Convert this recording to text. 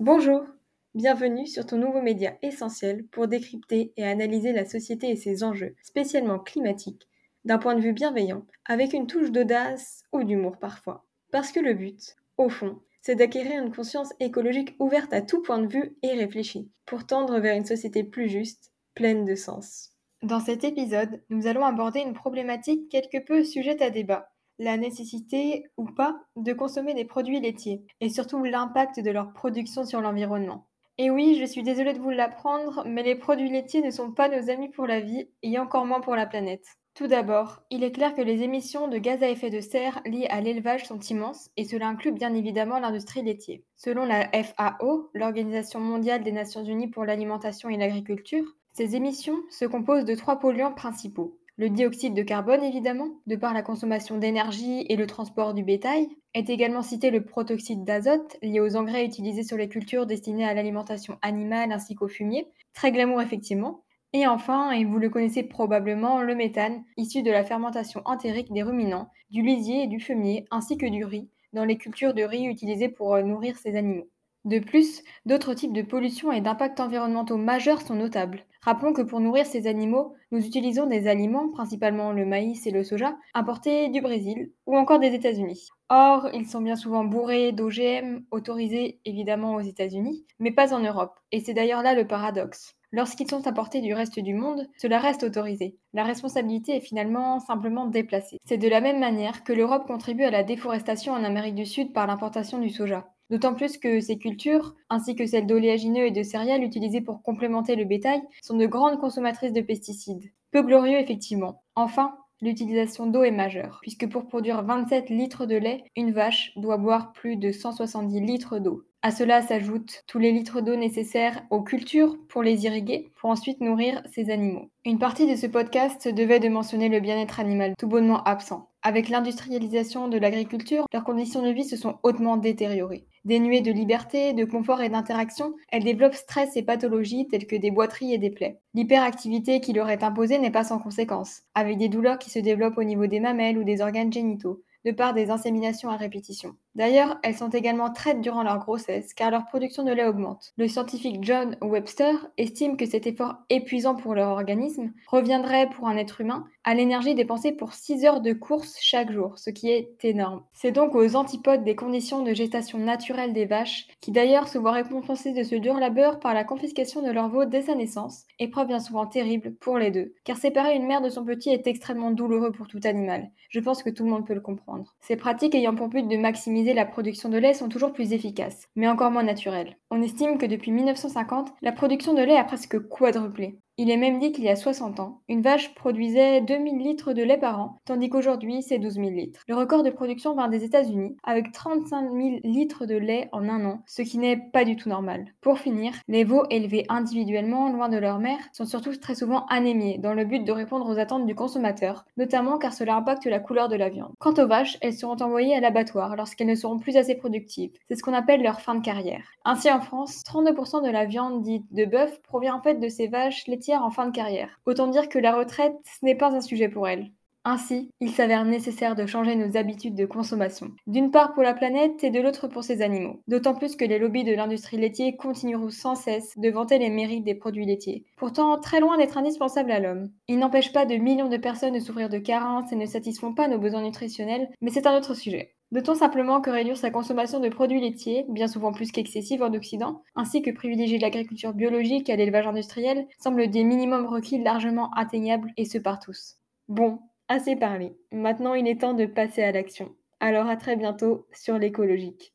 Bonjour, bienvenue sur ton nouveau média essentiel pour décrypter et analyser la société et ses enjeux, spécialement climatiques, d'un point de vue bienveillant, avec une touche d'audace ou d'humour parfois. Parce que le but, au fond, c'est d'acquérir une conscience écologique ouverte à tout point de vue et réfléchie, pour tendre vers une société plus juste, pleine de sens. Dans cet épisode, nous allons aborder une problématique quelque peu sujette à débat, la nécessité ou pas de consommer des produits laitiers, et surtout l'impact de leur production sur l'environnement. Et oui, je suis désolée de vous l'apprendre, mais les produits laitiers ne sont pas nos amis pour la vie, et encore moins pour la planète. Tout d'abord, il est clair que les émissions de gaz à effet de serre liées à l'élevage sont immenses, et cela inclut bien évidemment l'industrie laitière. Selon la FAO, l'Organisation mondiale des Nations Unies pour l'alimentation et l'agriculture, ces émissions se composent de trois polluants principaux. Le dioxyde de carbone, évidemment, de par la consommation d'énergie et le transport du bétail, est également cité le protoxyde d'azote, lié aux engrais utilisés sur les cultures destinées à l'alimentation animale ainsi qu'au fumier. Très glamour, effectivement. Et enfin, et vous le connaissez probablement, le méthane, issu de la fermentation entérique des ruminants, du lisier et du fumier, ainsi que du riz, dans les cultures de riz utilisées pour euh, nourrir ces animaux. De plus, d'autres types de pollution et d'impacts environnementaux majeurs sont notables. Rappelons que pour nourrir ces animaux, nous utilisons des aliments, principalement le maïs et le soja, importés du Brésil ou encore des États-Unis. Or, ils sont bien souvent bourrés d'OGM, autorisés évidemment aux États-Unis, mais pas en Europe. Et c'est d'ailleurs là le paradoxe. Lorsqu'ils sont apportés du reste du monde, cela reste autorisé. La responsabilité est finalement simplement déplacée. C'est de la même manière que l'Europe contribue à la déforestation en Amérique du Sud par l'importation du soja. D'autant plus que ces cultures, ainsi que celles d'oléagineux et de céréales utilisées pour complémenter le bétail, sont de grandes consommatrices de pesticides. Peu glorieux effectivement. Enfin, l'utilisation d'eau est majeure, puisque pour produire 27 litres de lait, une vache doit boire plus de 170 litres d'eau. À cela s'ajoutent tous les litres d'eau nécessaires aux cultures pour les irriguer, pour ensuite nourrir ces animaux. Une partie de ce podcast devait de mentionner le bien-être animal, tout bonnement absent. Avec l'industrialisation de l'agriculture, leurs conditions de vie se sont hautement détériorées. Dénuées de liberté, de confort et d'interaction, elles développent stress et pathologies telles que des boiteries et des plaies. L'hyperactivité qui leur est imposée n'est pas sans conséquence, avec des douleurs qui se développent au niveau des mamelles ou des organes génitaux, de par des inséminations à répétition. D'ailleurs, elles sont également traites durant leur grossesse car leur production de lait augmente. Le scientifique John Webster estime que cet effort épuisant pour leur organisme reviendrait pour un être humain à l'énergie dépensée pour 6 heures de course chaque jour, ce qui est énorme. C'est donc aux antipodes des conditions de gestation naturelle des vaches, qui d'ailleurs se voient récompensées de ce dur labeur par la confiscation de leur veau dès sa naissance, épreuve bien souvent terrible pour les deux, car séparer une mère de son petit est extrêmement douloureux pour tout animal. Je pense que tout le monde peut le comprendre. Ces pratiques ayant pour but de maximiser la production de lait sont toujours plus efficaces, mais encore moins naturelles. On estime que depuis 1950, la production de lait a presque quadruplé. Il est même dit qu'il y a 60 ans, une vache produisait 2000 litres de lait par an, tandis qu'aujourd'hui c'est 12 000 litres. Le record de production vient des États-Unis, avec 35 000 litres de lait en un an, ce qui n'est pas du tout normal. Pour finir, les veaux élevés individuellement loin de leur mère sont surtout très souvent anémiés, dans le but de répondre aux attentes du consommateur, notamment car cela impacte la couleur de la viande. Quant aux vaches, elles seront envoyées à l'abattoir lorsqu'elles ne seront plus assez productives. C'est ce qu'on appelle leur fin de carrière. Ainsi en France, 32% de la viande dite de bœuf provient en fait de ces vaches laitières en fin de carrière. Autant dire que la retraite, n'est pas un sujet pour elle. Ainsi, il s'avère nécessaire de changer nos habitudes de consommation. D'une part pour la planète et de l'autre pour ces animaux. D'autant plus que les lobbies de l'industrie laitière continueront sans cesse de vanter les mérites des produits laitiers. Pourtant, très loin d'être indispensables à l'homme. Ils n'empêchent pas de millions de personnes de souffrir de carences et ne satisfont pas nos besoins nutritionnels, mais c'est un autre sujet. Notons simplement que réduire sa consommation de produits laitiers, bien souvent plus qu'excessive en Occident, ainsi que privilégier l'agriculture biologique à l'élevage industriel, semblent des minimums requis largement atteignables et ce par tous. Bon, assez parlé. Maintenant il est temps de passer à l'action. Alors à très bientôt sur l'écologique.